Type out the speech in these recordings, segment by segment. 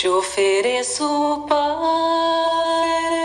Te ofereço paz,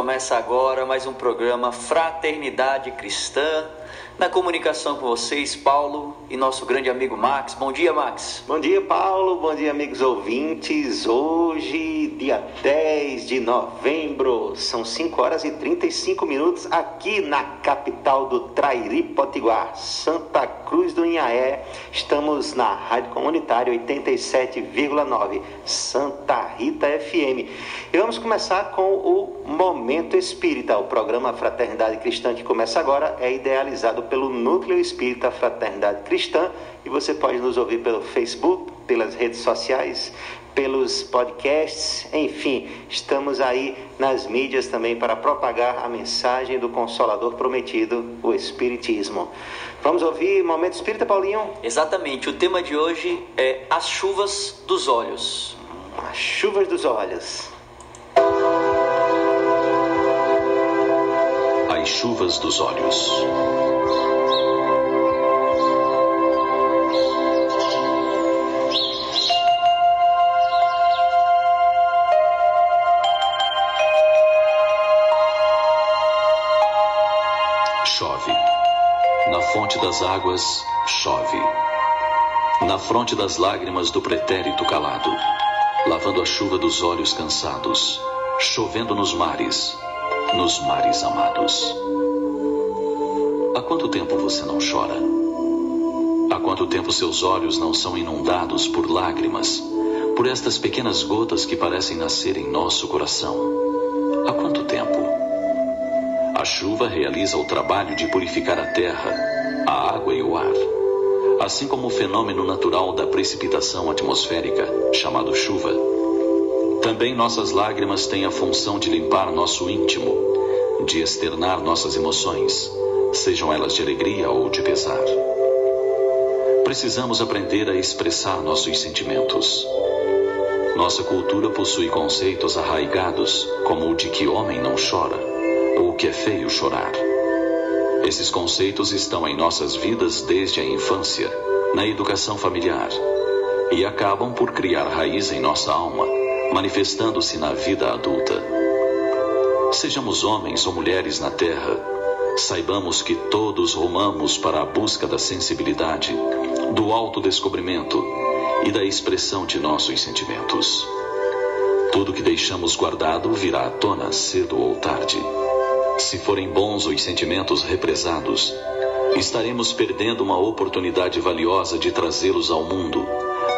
Começa agora mais um programa Fraternidade Cristã. Na comunicação com vocês, Paulo e nosso grande amigo Max. Bom dia, Max. Bom dia, Paulo. Bom dia, amigos ouvintes. Hoje, dia 10 de novembro, são 5 horas e 35 minutos aqui na capital do Trairi Potiguar, Santa Cruz do Inhaé. Estamos na Rádio Comunitária 87,9, Santa Rita FM. E vamos começar com o Momento Espírita. O programa Fraternidade Cristã que começa agora é idealizado pelo Núcleo Espírita Fraternidade Cristã e você pode nos ouvir pelo Facebook, pelas redes sociais, pelos podcasts, enfim, estamos aí nas mídias também para propagar a mensagem do Consolador prometido, o Espiritismo. Vamos ouvir Momento Espírita, Paulinho? Exatamente, o tema de hoje é as chuvas dos olhos. As chuvas dos olhos. As chuvas dos olhos. Das águas, chove. Na fronte das lágrimas do pretérito calado, lavando a chuva dos olhos cansados, chovendo nos mares, nos mares amados. Há quanto tempo você não chora? Há quanto tempo seus olhos não são inundados por lágrimas, por estas pequenas gotas que parecem nascer em nosso coração? Há quanto tempo? A chuva realiza o trabalho de purificar a terra, água e o ar. Assim como o fenômeno natural da precipitação atmosférica, chamado chuva, também nossas lágrimas têm a função de limpar nosso íntimo, de externar nossas emoções, sejam elas de alegria ou de pesar. Precisamos aprender a expressar nossos sentimentos. Nossa cultura possui conceitos arraigados, como o de que homem não chora, ou que é feio chorar. Esses conceitos estão em nossas vidas desde a infância, na educação familiar, e acabam por criar raiz em nossa alma, manifestando-se na vida adulta. Sejamos homens ou mulheres na terra, saibamos que todos rumamos para a busca da sensibilidade, do autodescobrimento e da expressão de nossos sentimentos. Tudo que deixamos guardado virá à tona cedo ou tarde. Se forem bons os sentimentos represados, estaremos perdendo uma oportunidade valiosa de trazê-los ao mundo,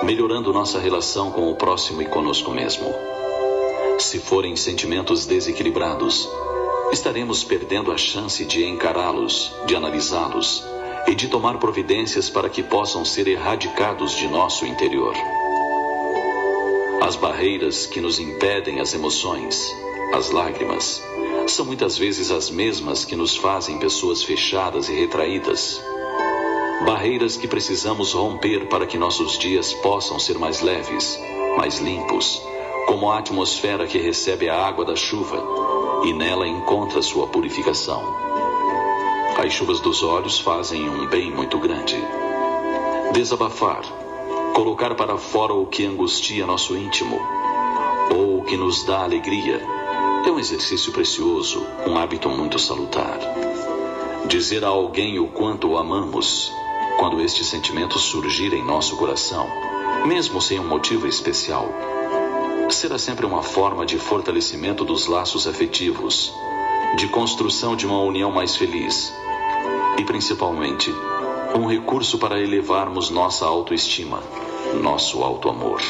melhorando nossa relação com o próximo e conosco mesmo. Se forem sentimentos desequilibrados, estaremos perdendo a chance de encará-los, de analisá-los e de tomar providências para que possam ser erradicados de nosso interior. As barreiras que nos impedem as emoções, as lágrimas, são muitas vezes as mesmas que nos fazem pessoas fechadas e retraídas. Barreiras que precisamos romper para que nossos dias possam ser mais leves, mais limpos, como a atmosfera que recebe a água da chuva e nela encontra sua purificação. As chuvas dos olhos fazem um bem muito grande. Desabafar, colocar para fora o que angustia nosso íntimo ou o que nos dá alegria é um exercício precioso, um hábito muito salutar. Dizer a alguém o quanto o amamos, quando este sentimento surgir em nosso coração, mesmo sem um motivo especial, será sempre uma forma de fortalecimento dos laços afetivos, de construção de uma união mais feliz e, principalmente, um recurso para elevarmos nossa autoestima, nosso auto-amor.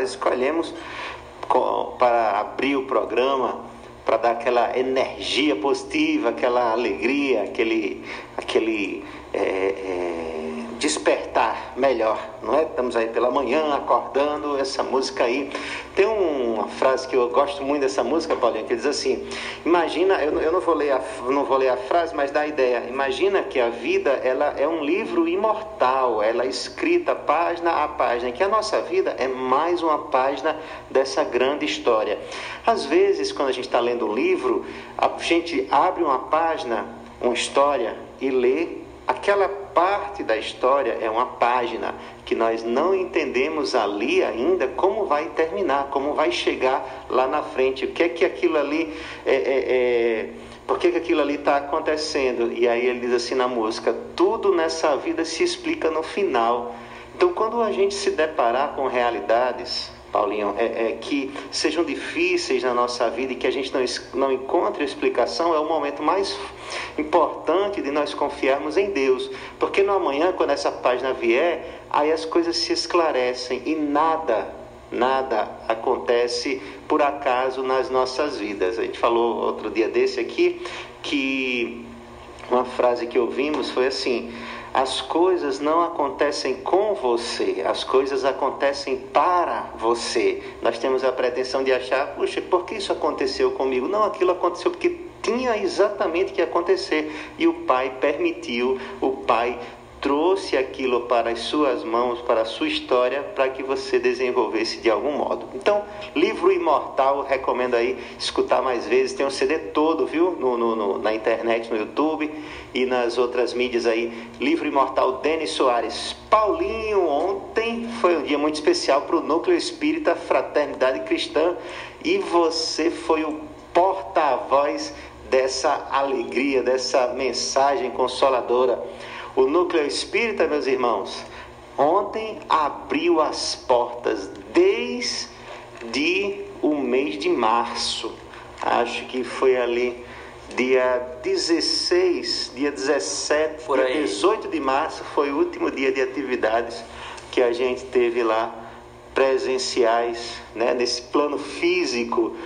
nós escolhemos para abrir o programa, para dar aquela energia positiva, aquela alegria, aquele, aquele é, é, despertar melhor acordando, essa música aí. Tem uma frase que eu gosto muito dessa música, Paulinho, que diz assim: Imagina, eu, eu não, vou ler a, não vou ler a frase, mas dá a ideia. Imagina que a vida ela é um livro imortal, ela é escrita página a página, que a nossa vida é mais uma página dessa grande história. Às vezes, quando a gente está lendo um livro, a gente abre uma página, uma história e lê Aquela parte da história é uma página que nós não entendemos ali ainda como vai terminar, como vai chegar lá na frente, o que é que aquilo ali é, é, é por que, que aquilo ali está acontecendo? E aí ele diz assim na música: tudo nessa vida se explica no final. Então, quando a gente se deparar com realidades Paulinho, é, é, que sejam difíceis na nossa vida e que a gente não, não encontre explicação, é o momento mais importante de nós confiarmos em Deus. Porque no amanhã, quando essa página vier, aí as coisas se esclarecem e nada, nada acontece por acaso nas nossas vidas. A gente falou outro dia desse aqui que uma frase que ouvimos foi assim as coisas não acontecem com você, as coisas acontecem para você. Nós temos a pretensão de achar, puxa, por que isso aconteceu comigo? Não, aquilo aconteceu porque tinha exatamente que acontecer e o Pai permitiu, o Pai trouxe aquilo para as suas mãos, para a sua história, para que você desenvolvesse de algum modo. Então, livro imortal, recomendo aí escutar mais vezes. Tem um CD todo, viu? No, no, no, na internet, no YouTube e nas outras mídias aí. Livro imortal, Denis Soares. Paulinho, ontem foi um dia muito especial para o Núcleo Espírita Fraternidade Cristã e você foi o porta-voz dessa alegria, dessa mensagem consoladora. O núcleo espírita, meus irmãos, ontem abriu as portas desde o mês de março. Acho que foi ali dia 16, dia 17, Por dia 18 de março foi o último dia de atividades que a gente teve lá presenciais, né, nesse plano físico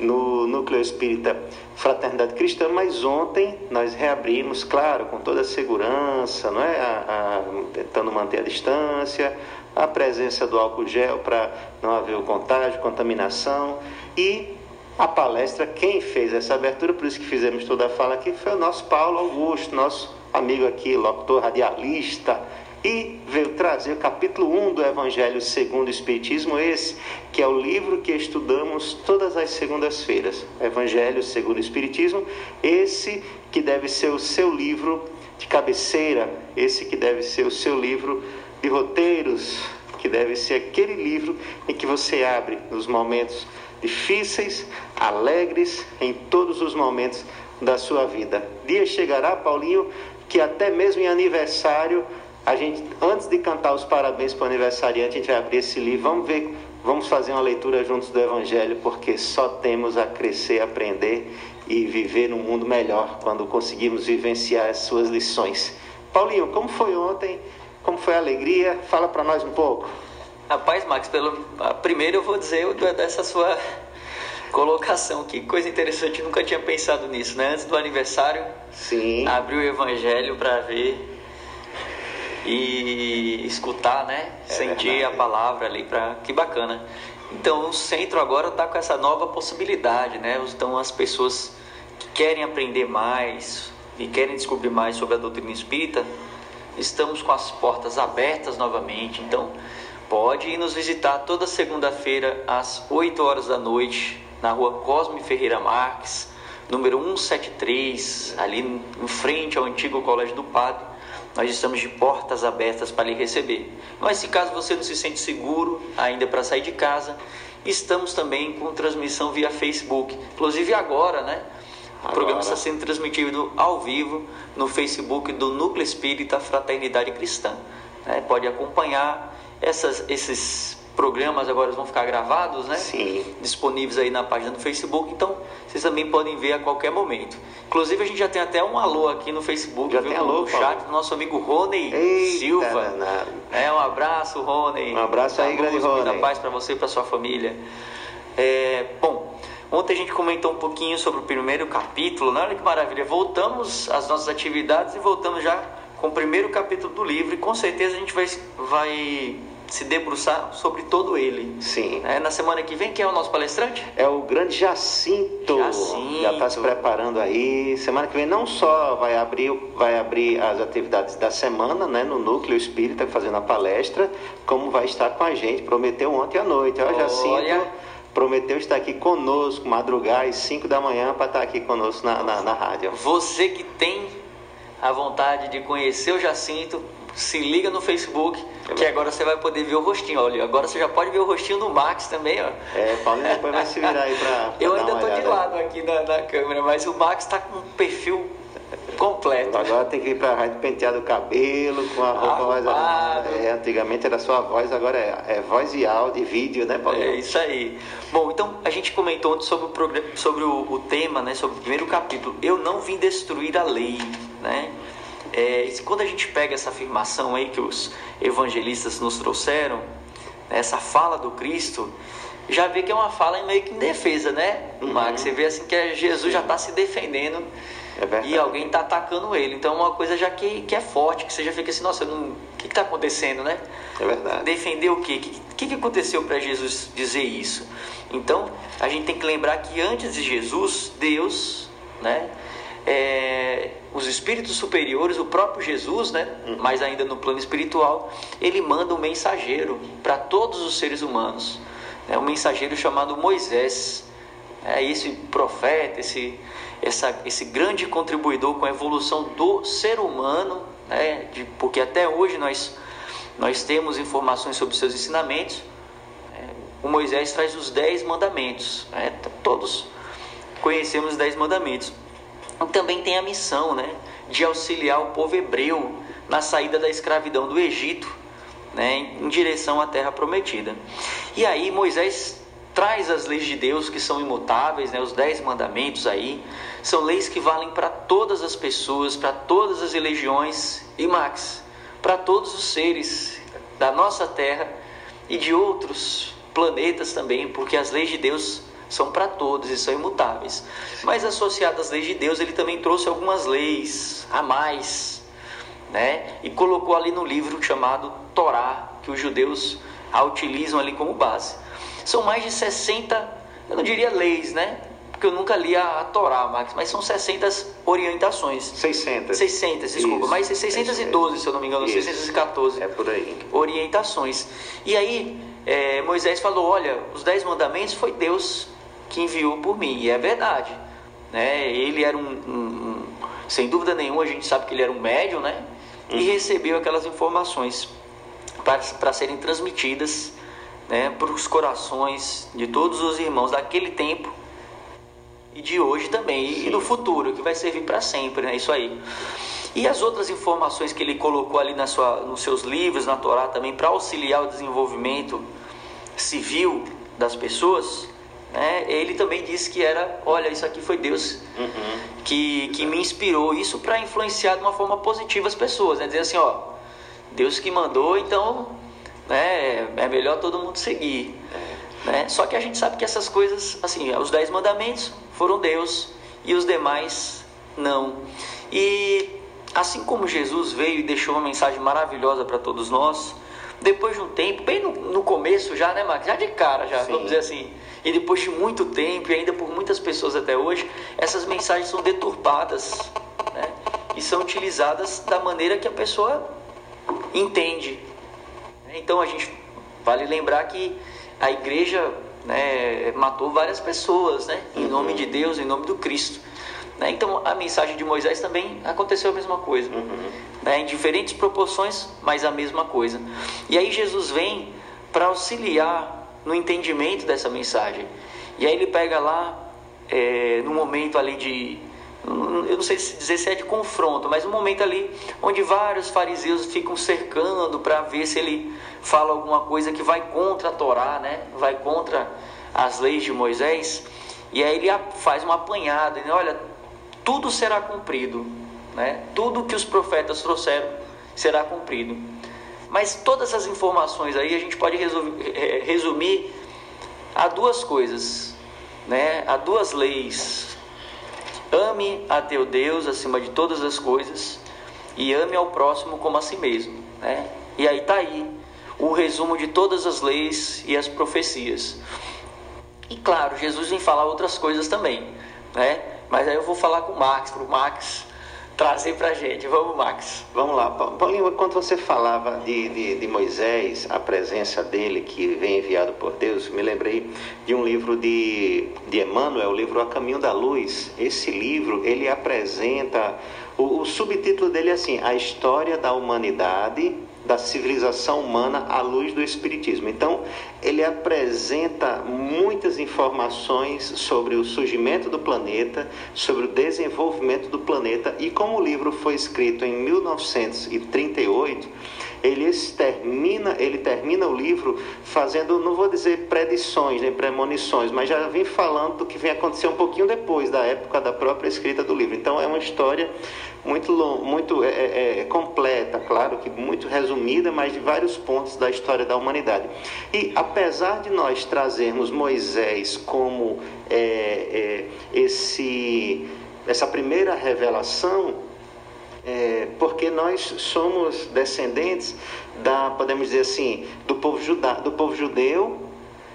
no núcleo espírita Fraternidade Cristã, mas ontem nós reabrimos, claro, com toda a segurança, não é? A, a, tentando manter a distância, a presença do álcool gel para não haver o contágio, contaminação e a palestra, quem fez essa abertura, por isso que fizemos toda a fala aqui, foi o nosso Paulo Augusto, nosso amigo aqui, locutor radialista, e veio trazer o capítulo 1 do Evangelho segundo o Espiritismo, esse que é o livro que estudamos todas as segundas-feiras. Evangelho segundo o Espiritismo, esse que deve ser o seu livro de cabeceira, esse que deve ser o seu livro de roteiros, que deve ser aquele livro em que você abre nos momentos difíceis, alegres, em todos os momentos da sua vida. Dia chegará, Paulinho, que até mesmo em aniversário a gente, antes de cantar os parabéns para o aniversariante, a gente vai abrir esse livro, vamos ver, vamos fazer uma leitura juntos do Evangelho, porque só temos a crescer, aprender e viver num mundo melhor quando conseguimos vivenciar as suas lições. Paulinho, como foi ontem? Como foi a alegria? Fala para nós um pouco. Rapaz, Max, pelo primeiro eu vou dizer dessa sua colocação. Que coisa interessante, nunca tinha pensado nisso, né? Antes do aniversário, Sim. abrir o evangelho para ver e escutar, né? É Sentir verdade. a palavra ali para que bacana. Então o centro agora está com essa nova possibilidade, né? Então as pessoas que querem aprender mais e querem descobrir mais sobre a doutrina espírita, estamos com as portas abertas novamente. Então pode ir nos visitar toda segunda-feira às 8 horas da noite na rua Cosme Ferreira Marques, número 173, ali em frente ao antigo Colégio do Padre nós estamos de portas abertas para lhe receber. Mas se caso você não se sente seguro ainda para sair de casa, estamos também com transmissão via Facebook. Inclusive agora, né? O agora. programa está sendo transmitido ao vivo no Facebook do Núcleo Espírita Fraternidade Cristã. É, pode acompanhar essas, esses programas agora vão ficar gravados, né? Sim. Disponíveis aí na página do Facebook, então vocês também podem ver a qualquer momento. Inclusive a gente já tem até um alô aqui no Facebook, já viu? tem alô, no chat do nosso amigo Rony Eita, Silva. Danado. É, um abraço, Rony. Um abraço aí, grande Rony. Muita paz para você e para sua família. É, bom, Ontem a gente comentou um pouquinho sobre o primeiro capítulo, né? olha que maravilha. Voltamos às nossas atividades e voltamos já com o primeiro capítulo do livro e com certeza a gente vai, vai se debruçar sobre todo ele. Sim. É, na semana que vem, quem é o nosso palestrante? É o grande Jacinto. Jacinto. Já está se preparando aí. Semana que vem não só vai abrir, vai abrir as atividades da semana, né, no Núcleo Espírita, fazendo a palestra, como vai estar com a gente. Prometeu ontem à noite. Ó, Jacinto. Olha. Prometeu estar aqui conosco, madrugar às 5 da manhã para estar aqui conosco na, na, na rádio. Você que tem a vontade de conhecer o Jacinto, se liga no Facebook, que agora você vai poder ver o rostinho. Olha, agora você já pode ver o rostinho do Max também, ó. É, Paulinho depois vai se virar aí para. Eu ainda tô de lado aqui na, na câmera, mas o Max tá com um perfil completo. Agora tem que ir pra rádio pentear o cabelo, com a roupa mais Arrumado. É, antigamente era só a voz, agora é, é voz e áudio e vídeo, né, Paulinho? É isso aí. Bom, então a gente comentou ontem sobre o, programa, sobre o, o tema, né, sobre o primeiro capítulo. Eu não vim destruir a lei, né? É, e quando a gente pega essa afirmação aí que os evangelistas nos trouxeram, essa fala do Cristo, já vê que é uma fala meio que em defesa, né, Max? Você vê assim que é- Jesus já está se defendendo É e alguém está atacando ele. Então é uma coisa já que, que é forte, que você já fica assim, nossa, o que está acontecendo, né? É verdade. Defender o quê? O que, que, que aconteceu para Jesus dizer isso? Então, a gente tem que lembrar que antes de Jesus, Deus, né, é, os espíritos superiores, o próprio Jesus, né, mas ainda no plano espiritual, ele manda um mensageiro para todos os seres humanos. É um mensageiro chamado Moisés. É esse profeta, esse, essa, esse grande contribuidor com a evolução do ser humano, né, de, porque até hoje nós nós temos informações sobre seus ensinamentos. É, O Moisés traz os dez mandamentos. né? Todos conhecemos os dez mandamentos. Também tem a missão né, de auxiliar o povo hebreu na saída da escravidão do Egito, né, em direção à terra prometida. E aí Moisés traz as leis de Deus que são imutáveis, né, os dez mandamentos aí, são leis que valem para todas as pessoas, para todas as religiões e Max, para todos os seres da nossa terra e de outros planetas também, porque as leis de Deus são para todos e são imutáveis. Mas associado às leis de Deus, ele também trouxe algumas leis a mais, né? E colocou ali no livro chamado Torá, que os judeus a utilizam ali como base. São mais de 60, eu não diria leis, né? Porque eu nunca li a, a Torá, Max, mas são 60 orientações. 600. 600, desculpa, Isso, mas é isso 612, mesmo. se eu não me engano, Isso. 614 É por aí. orientações. E aí é, Moisés falou: olha, os dez mandamentos foi Deus que enviou por mim, e é verdade. Né? Ele era um, um- um- sem dúvida nenhuma, a gente sabe que ele era um médium, né? E recebeu aquelas informações para, serem transmitidas né, para os corações de todos os irmãos daquele tempo e de hoje também, e- e do futuro, que vai servir para sempre, né? Isso aí. E as outras informações que ele colocou ali na sua, nos seus livros, na Torá também, para auxiliar o desenvolvimento civil das pessoas, né? ele também disse que era, olha, isso aqui foi Deus que, que me inspirou, isso para influenciar de uma forma positiva as pessoas, né? dizer assim, ó, Deus que mandou, então né, é melhor todo mundo seguir. Né? Só que a gente sabe que essas coisas, assim, os dez mandamentos foram Deus e os demais não. E assim como Jesus veio e deixou uma mensagem maravilhosa para todos nós, depois de um tempo, bem no, no começo já, né, Max? Já de cara, já, Sim. vamos dizer assim. E depois de muito tempo, e ainda por muitas pessoas até hoje, essas mensagens são deturpadas né? e são utilizadas da maneira que a pessoa entende. Então a gente vale lembrar que a igreja né, matou várias pessoas, né, em nome de Deus, em nome do Cristo. Né? Então a mensagem de Moisés também aconteceu a mesma coisa, né, em diferentes proporções, mas a mesma coisa. E aí Jesus vem para auxiliar no entendimento dessa mensagem. E aí ele pega lá é, no momento ali de eu não sei se dizer se é de confronto, mas um momento ali onde vários fariseus ficam cercando para ver se ele fala alguma coisa que vai contra a Torá, né? Vai contra as leis de Moisés. E aí ele faz uma apanhada, né? olha, tudo será cumprido, né? Tudo que os profetas trouxeram será cumprido. Mas todas essas informações aí a gente pode resumir a duas coisas, né? A duas leis Ame a teu Deus acima de todas as coisas e ame ao próximo como a si mesmo. Né? E aí está aí o resumo de todas as leis e as profecias. E claro, Jesus vem falar outras coisas também, né? Mas aí eu vou falar com o Max, para o Max trazer para a gente. Vamos, Max. Vamos lá, Paulinho. Enquanto você falava de, de, de, Moisés, a presença dele que vem enviado por Deus, me lembrei de um livro de, de Emmanuel, o livro A Caminho da Luz. Esse livro ele apresenta o, o subtítulo dele é assim: A História da Humanidade da civilização humana à luz do Espiritismo. Então, ele apresenta muitas informações sobre o surgimento do planeta, sobre o desenvolvimento do planeta, e como o livro foi escrito em 1938, ele termina, ele termina o livro fazendo, não vou dizer predições nem premonições, mas já vem falando do que vem acontecer um pouquinho depois da época da própria escrita do livro. Então é uma história muito, muito é, é, é, completa, claro que muito resumida, mas de vários pontos da história da humanidade. E apesar de nós trazermos Moisés como é, é esse, essa primeira revelação, é, porque nós somos descendentes da, podemos dizer assim, do povo, juda, do povo judeu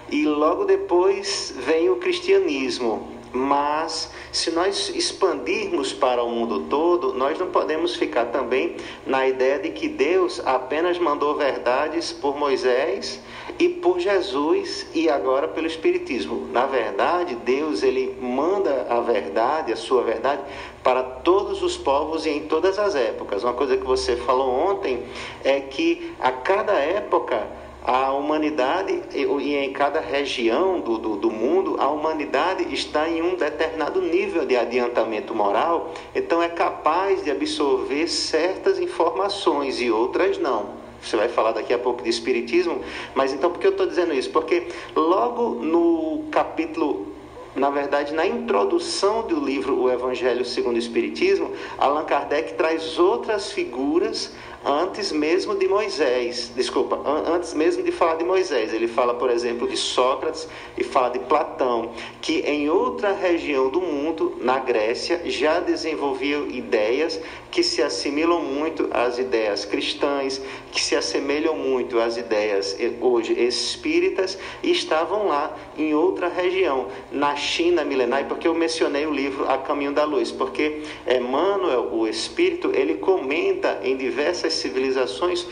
e logo depois vem o cristianismo. Mas se nós expandirmos para o mundo todo, nós não podemos ficar também na ideia de que Deus apenas mandou verdades por Moisés e por Jesus e agora pelo Espiritismo. Na verdade, Deus ele manda a verdade, a sua verdade, para todos os povos e em todas as épocas. Uma coisa que você falou ontem é que a cada época a humanidade, e em cada região do, do, do, mundo, a humanidade está em um determinado nível de adiantamento moral, então é capaz de absorver certas informações e outras não. Você vai falar daqui a pouco de Espiritismo, mas então por que eu estou dizendo isso? Porque logo no capítulo na verdade, na introdução do livro O Evangelho segundo o Espiritismo, Allan Kardec traz outras figuras antes mesmo de Moisés, desculpa, antes mesmo de falar de Moisés. Ele fala, por exemplo, de Sócrates e fala de Platão, que em outra região do mundo, na Grécia, já desenvolviam ideias que se assimilam muito às ideias cristãs, que se assemelham muito às ideias hoje espíritas e estavam lá em outra região, na China milenar, porque eu mencionei o livro A Caminho da Luz, porque Emmanuel, o espírito, ele comenta em diversas civilizações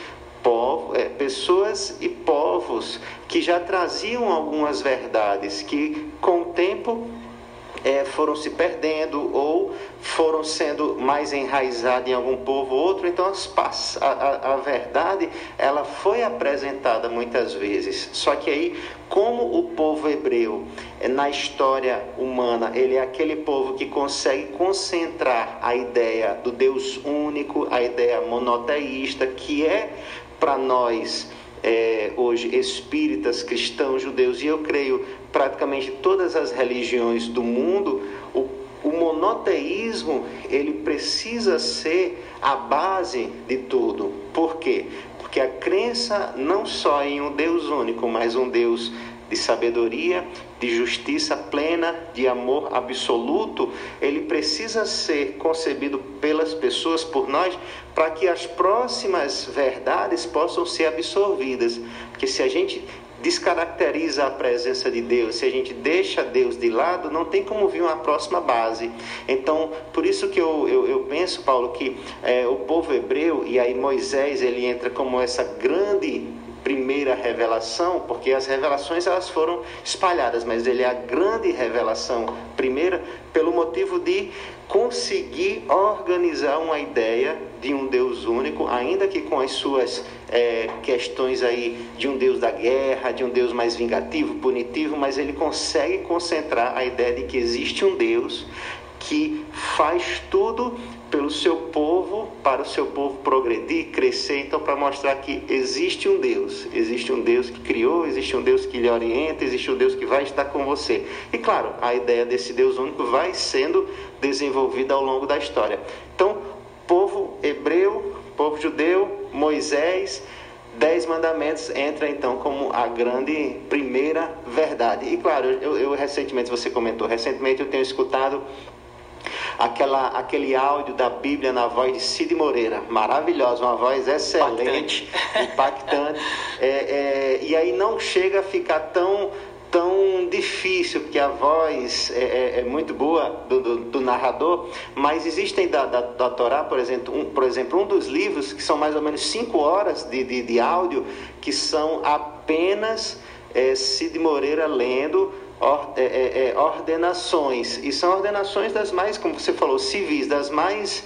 povo, é, pessoas e povos que já traziam algumas verdades que com o tempo é, foram se perdendo ou foram sendo mais enraizadas em algum povo ou outro. Então a, a, a verdade ela foi apresentada muitas vezes. Só que aí, como o povo hebreu é, na história humana ele é aquele povo que consegue concentrar a ideia do Deus único, a ideia monoteísta, que é para nós é, hoje espíritas, cristãos, judeus, e eu creio praticamente todas as religiões do mundo, o, o monoteísmo ele precisa ser a base de tudo. Por quê? Porque a crença não só em um Deus único, mas um Deus de sabedoria, de justiça plena, de amor absoluto, ele precisa ser concebido pelas pessoas, por nós, para que as próximas verdades possam ser absorvidas. Porque se a gente descaracteriza a presença de Deus, se a gente deixa Deus de lado, não tem como vir uma próxima base. Então, por isso que eu, eu, eu penso, Paulo, que é, o povo hebreu, e aí Moisés, ele entra como essa grande primeira revelação, porque as revelações elas foram espalhadas, mas ele é a grande revelação primeira pelo motivo de conseguir organizar uma ideia de um Deus único, ainda que com as suas é, questões aí de um Deus da guerra, de um Deus mais vingativo, punitivo, mas ele consegue concentrar a ideia de que existe um Deus que faz tudo pelo seu povo, para o seu povo progredir, crescer, então para mostrar que existe um Deus, existe um Deus que criou, existe um Deus que lhe orienta, existe um Deus que vai estar com você. E claro, a ideia desse Deus único vai sendo desenvolvida ao longo da história. Então, povo hebreu, povo judeu, Moisés, Dez mandamentos entra então como a grande primeira verdade. E claro, eu, eu recentemente, você comentou, recentemente eu tenho escutado aquela, aquele áudio da Bíblia na voz de Cid Moreira, maravilhosa, uma voz excelente, impactante. impactante. É, é, e aí não chega a ficar tão tão difícil, porque a voz é, é, é muito boa do, do, do, narrador, mas existem da, da, da Torá, por exemplo, um, por exemplo, um dos livros que são mais ou menos cinco horas de, de, de áudio, que são apenas é, Cid Moreira lendo é, é, é, ordenações, e são ordenações das mais, como você falou, civis, das mais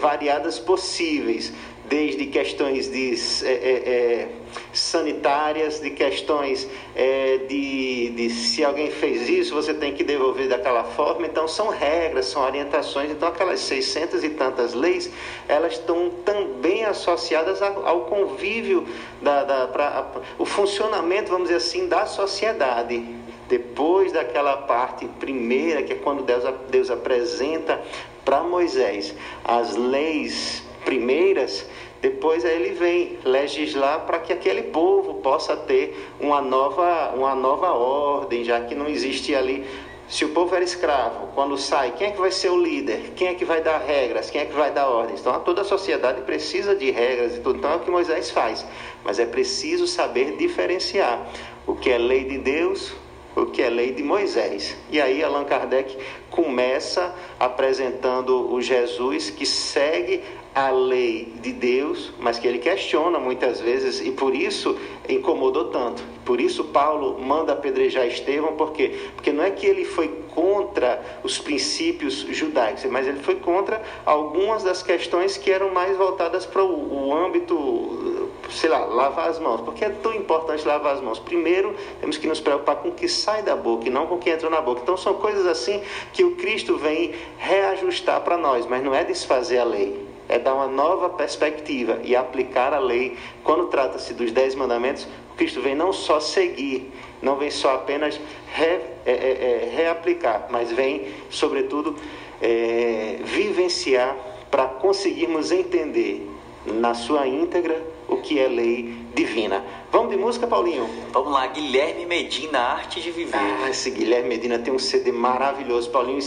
variadas possíveis desde questões de, é, é, é, sanitárias, de questões é, de, de, se alguém fez isso, você tem que devolver daquela forma. Então, são regras, são orientações. Então, aquelas 600 e tantas leis, elas estão também associadas ao, ao convívio, da, da, pra, o funcionamento, vamos dizer assim, da sociedade. Depois daquela parte primeira, que é quando Deus, Deus apresenta para Moisés as leis primeiras, depois ele vem legislar para que aquele povo possa ter uma nova, uma nova ordem, já que não existe ali. Se o povo era escravo, quando sai, quem é que vai ser o líder? Quem é que vai dar regras? Quem é que vai dar ordens? Então toda a sociedade precisa de regras e tudo. Então é o que Moisés faz. Mas é preciso saber diferenciar o que é lei de Deus, o que é lei de Moisés. E aí Allan Kardec começa apresentando o Jesus que segue a lei de Deus, mas que ele questiona muitas vezes e por isso incomodou tanto. Por isso Paulo manda apedrejar Estevão, por quê? Porque não é que ele foi contra os princípios judaicos, mas ele foi contra algumas das questões que eram mais voltadas para o, o âmbito, sei lá, lavar as mãos. Porque é tão importante lavar as mãos? Primeiro, temos que nos preocupar com o que sai da boca e não com o que entra na boca. Então são coisas assim que o Cristo vem reajustar para nós, mas não é desfazer a lei é dar uma nova perspectiva e aplicar a lei. Quando trata-se dos dez mandamentos, Cristo vem não só seguir, não vem só apenas re, é, é, é, reaplicar, mas vem, sobretudo, é, vivenciar para conseguirmos entender na sua íntegra o que é lei divina. Vamos de música, Paulinho? Vamos lá, Guilherme Medina, Arte de Viver. Ah, esse Guilherme Medina tem um CD maravilhoso. Paulinho,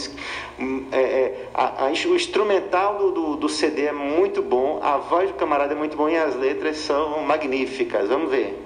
hum, é, é, a, a, o instrumental do, do, do, CD é muito bom, a voz do camarada é muito bom e as letras são magníficas. Vamos ver.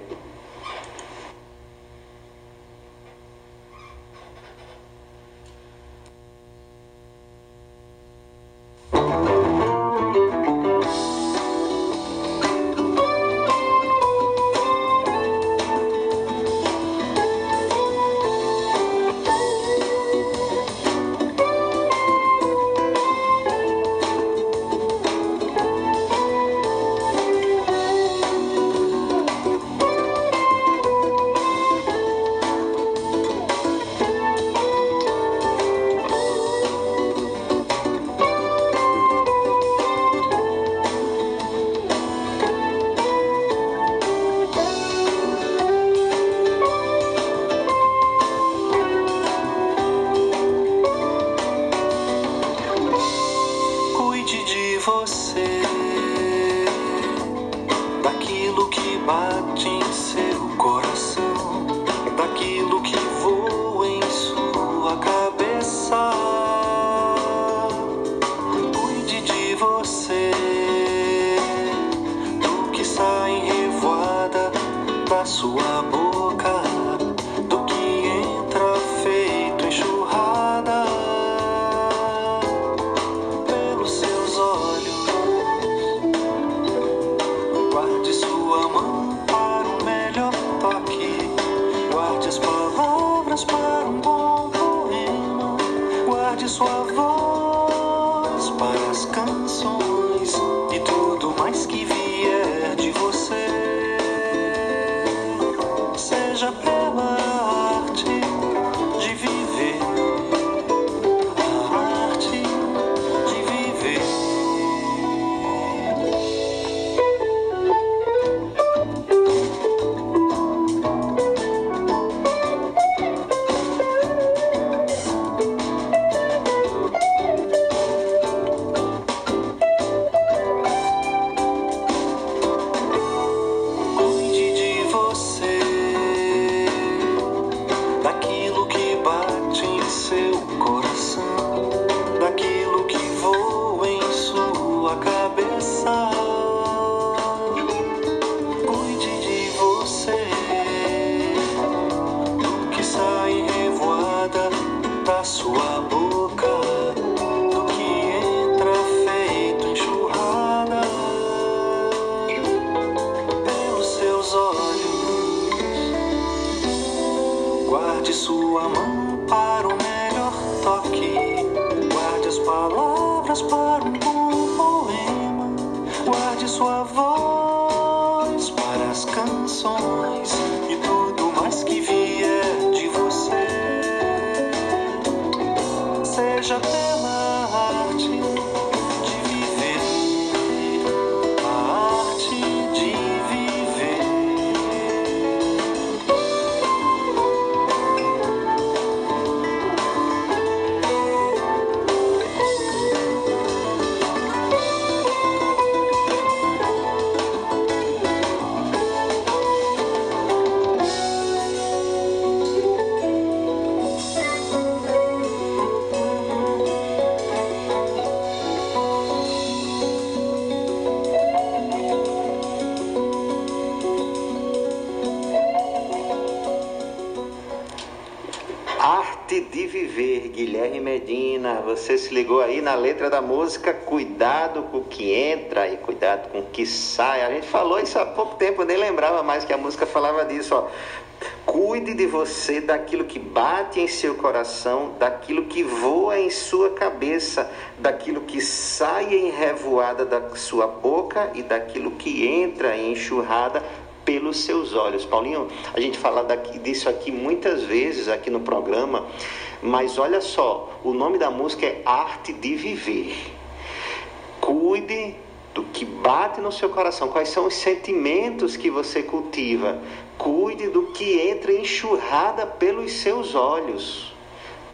password. Você se ligou aí na letra da música Cuidado com o que entra e cuidado com o que sai. A gente falou isso há pouco tempo, eu nem lembrava mais que a música falava disso, ó. Cuide de você daquilo que bate em seu coração, daquilo que voa em sua cabeça, daquilo que sai em revoada da sua boca e daquilo que entra em enxurrada pelos seus olhos. Paulinho, a gente fala daqui, disso aqui muitas vezes aqui no programa, mas olha só, o nome da música é Arte de Viver. Cuide do que bate no seu coração, quais são os sentimentos que você cultiva. Cuide do que entra enxurrada pelos seus olhos.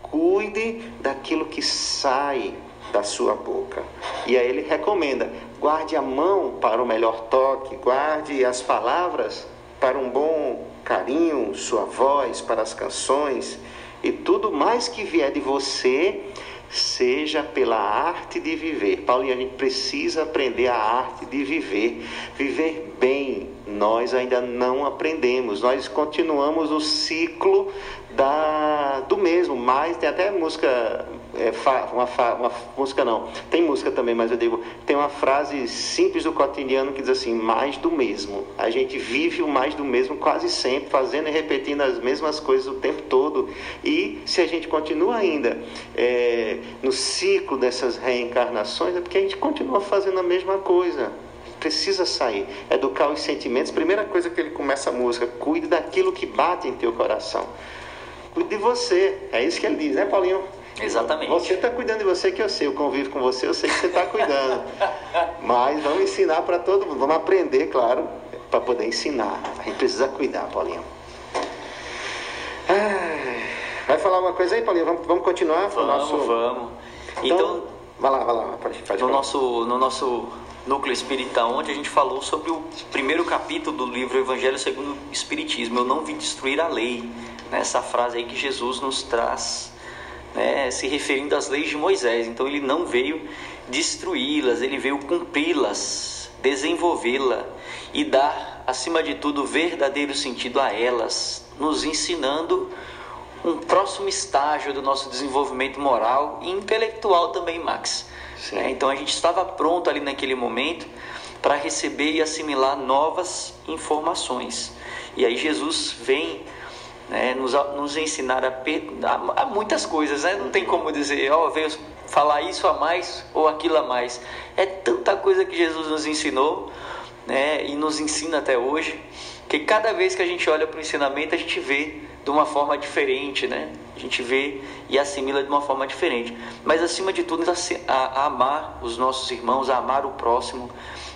Cuide daquilo que sai da sua boca. E aí ele recomenda: guarde a mão para o melhor toque, guarde as palavras para um bom carinho, sua voz para as canções e tudo mais que vier de você seja pela arte de viver. Paulinho, a gente precisa aprender a arte de viver, viver bem. Nós ainda não aprendemos, nós continuamos o ciclo da, do mesmo, mas tem até música, é, uma, uma música não, tem música também, mas eu digo, tem uma frase simples do cotidiano que diz assim, mais do mesmo. A gente vive o mais do mesmo quase sempre, fazendo e repetindo as mesmas coisas o tempo todo. E se a gente continua ainda é, no ciclo dessas reencarnações, é porque a gente continua fazendo a mesma coisa precisa sair, educar os sentimentos. Primeira coisa que ele começa a música, cuide daquilo que bate em teu coração. Cuide de você. É isso que ele diz, né, Paulinho? Exatamente. Você está cuidando de você que eu sei, eu convivo com você, eu sei que você está cuidando. Mas vamos ensinar para todo mundo, vamos aprender, claro, para poder ensinar. A gente precisa cuidar, Paulinho. Vai falar alguma coisa aí, Paulinho? Vamos, vamos continuar? Vamos, nosso... vamos. Então, Então, vai lá, vai lá. Pode, pode no falar. nosso, no nosso núcleo espírita, onde a gente falou sobre o primeiro capítulo do livro Evangelho segundo o Espiritismo. Eu não vim destruir a lei. Né? Essa frase aí que Jesus nos traz, né? se referindo às leis de Moisés. Então ele não veio destruí-las, ele veio cumpri-las, desenvolvê-la e dar, acima de tudo, verdadeiro sentido a elas, nos ensinando um próximo estágio do nosso desenvolvimento moral e intelectual também, Max. Sim. É, então a gente estava pronto ali naquele momento para receber e assimilar novas informações. E aí Jesus vem né, nos, nos ensinar a, a- a muitas coisas, né? não tem como dizer, ó, veio falar isso a mais ou aquilo a mais. É tanta coisa que Jesus nos ensinou né, e nos ensina até hoje, que cada vez que a gente olha para o ensinamento, a gente vê de uma forma diferente, né? A gente vê e assimila de uma forma diferente. Mas acima de tudo, a, a amar os nossos irmãos, a amar o próximo,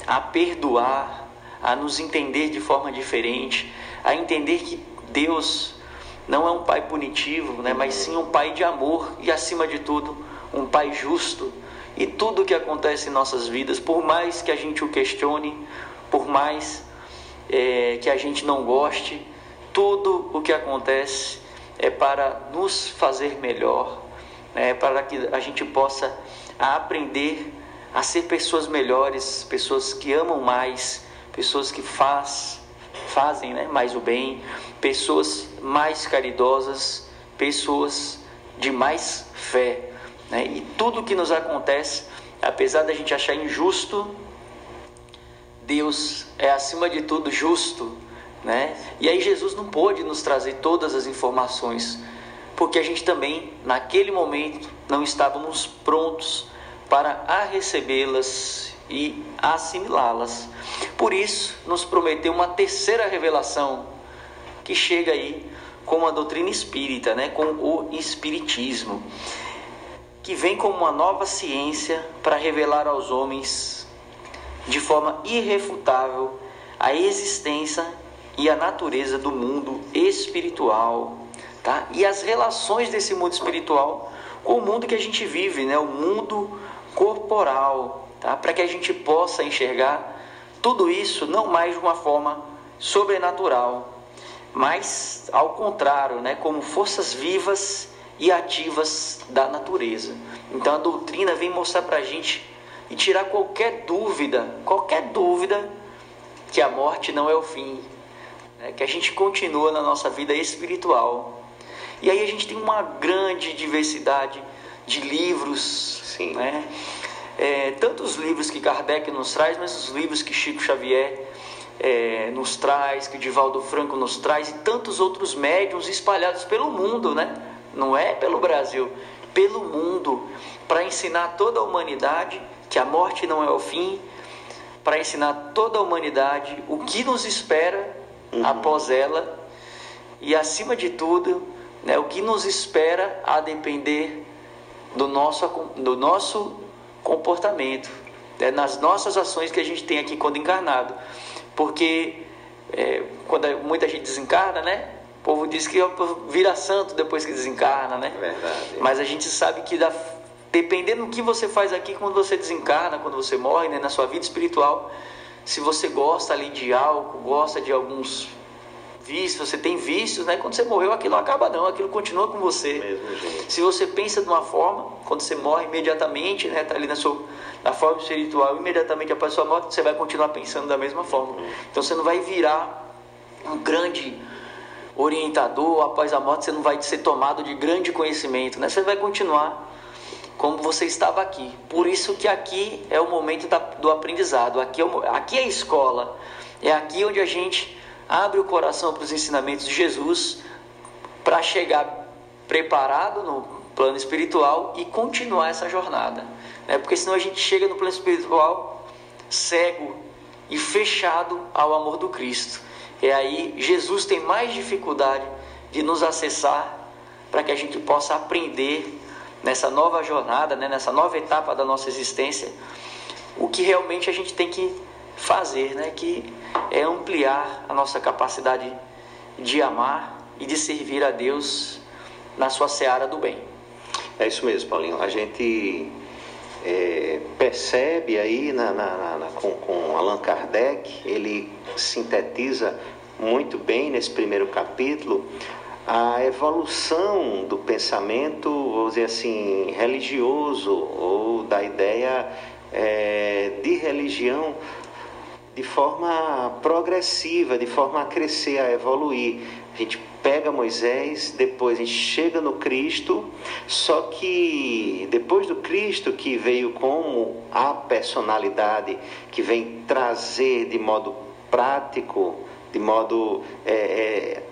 a perdoar, a nos entender de forma diferente, a entender que Deus não é um pai punitivo, né? Mas sim um pai de amor e acima de tudo, um pai justo. E tudo que acontece em nossas vidas, por mais que a gente o questione, por mais é, que a gente não goste, tudo o que acontece é para nos fazer melhor, né, para que a gente possa aprender a ser pessoas melhores, pessoas que amam mais, pessoas que faz, fazem né, mais o bem, pessoas mais caridosas, pessoas de mais fé. Né? E tudo que nos acontece, apesar da gente achar injusto, Deus é acima de tudo justo né? E aí Jesus não pôde nos trazer todas as informações, porque a gente também, naquele momento, não estávamos prontos para a recebê-las e assimilá-las. Por isso, nos prometeu uma terceira revelação que chega aí com a doutrina espírita, né? com o espiritismo, que vem como uma nova ciência para revelar aos homens de forma irrefutável a existência e a natureza do mundo espiritual, tá? E as relações desse mundo espiritual com o mundo que a gente vive, né? O mundo corporal, tá? Para que a gente possa enxergar tudo isso não mais de uma forma sobrenatural, mas ao contrário, né? Como forças vivas e ativas da natureza. Então a doutrina vem mostrar para a gente e tirar qualquer dúvida, qualquer dúvida que a morte não é o fim, né? que a gente continua na nossa vida espiritual. E aí a gente tem uma grande diversidade de livros, Sim. né? É, tanto os livros que Kardec nos traz, mas os livros que Chico Xavier é, nos traz, que Divaldo Franco nos traz, e tantos outros médiums espalhados pelo mundo, né? Não é pelo Brasil, pelo mundo, para ensinar toda a humanidade que a morte não é o fim, para ensinar toda a humanidade o que nos espera Uhum. após ela e, acima de tudo, né, o que nos espera a depender do nosso, do nosso comportamento, né, nas nossas ações que a gente tem aqui quando encarnado. Porque é, quando muita gente desencarna, né? O povo diz que vira santo depois que desencarna, né? Verdade. Mas a gente sabe que da, dependendo do que você faz aqui quando você desencarna, quando você morre, né, na sua vida espiritual, se você gosta ali de álcool, gosta de alguns vícios, você tem vícios, né? Quando você morreu, aquilo acaba não, aquilo continua com você. Se você pensa de uma forma, quando você morre imediatamente, né, tá ali na sua na forma espiritual, imediatamente após a sua morte, você vai continuar pensando da mesma forma. Então você não vai virar um grande orientador, após a morte você não vai ser tomado de grande conhecimento, né? Você vai continuar como você estava aqui. Por isso que aqui é o momento da, do aprendizado, aqui é, o, aqui é a escola, é aqui onde a gente abre o coração para os ensinamentos de Jesus para chegar preparado no plano espiritual e continuar essa jornada. Né? Porque senão a gente chega no plano espiritual cego e fechado ao amor do Cristo. E aí Jesus tem mais dificuldade de nos acessar para que a gente possa aprender nessa nova jornada, né? nessa nova etapa da nossa existência, o que realmente a gente tem que fazer, né? que é ampliar a nossa capacidade de amar e de servir a Deus na sua seara do bem. É isso mesmo, Paulinho. A gente é, percebe aí na, na, na, com, com Allan Kardec, ele sintetiza muito bem nesse primeiro capítulo a evolução do pensamento, vamos dizer assim, religioso ou da ideia é, de religião de forma progressiva, de forma a crescer, a evoluir. A gente pega Moisés, depois a gente chega no Cristo, só que depois do Cristo, que veio como a personalidade que vem trazer de modo prático, de modo é, é,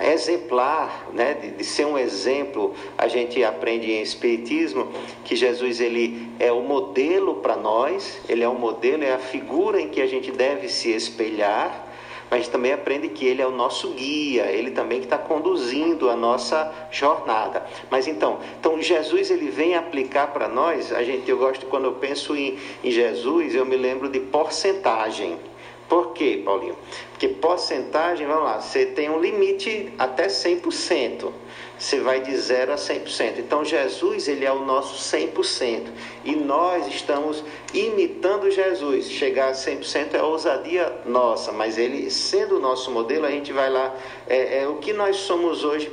exemplar, né, de, de, ser um exemplo, a gente aprende em Espiritismo que Jesus ele é o modelo para nós, ele é o modelo, é a figura em que a gente deve se espelhar, mas também aprende que ele é o nosso guia, ele também que está conduzindo a nossa jornada. Mas então, então Jesus ele vem aplicar para nós, a gente, eu gosto quando eu penso em, em Jesus, eu me lembro de porcentagem. Por quê, Paulinho? Porque porcentagem, vamos lá, você tem um limite até 100%. Você vai de 0 a 100%. Então Jesus, ele é o nosso 100%. E nós estamos imitando Jesus. Chegar a 100% é ousadia nossa, mas ele sendo o nosso modelo, a gente vai lá. É, é o que nós somos hoje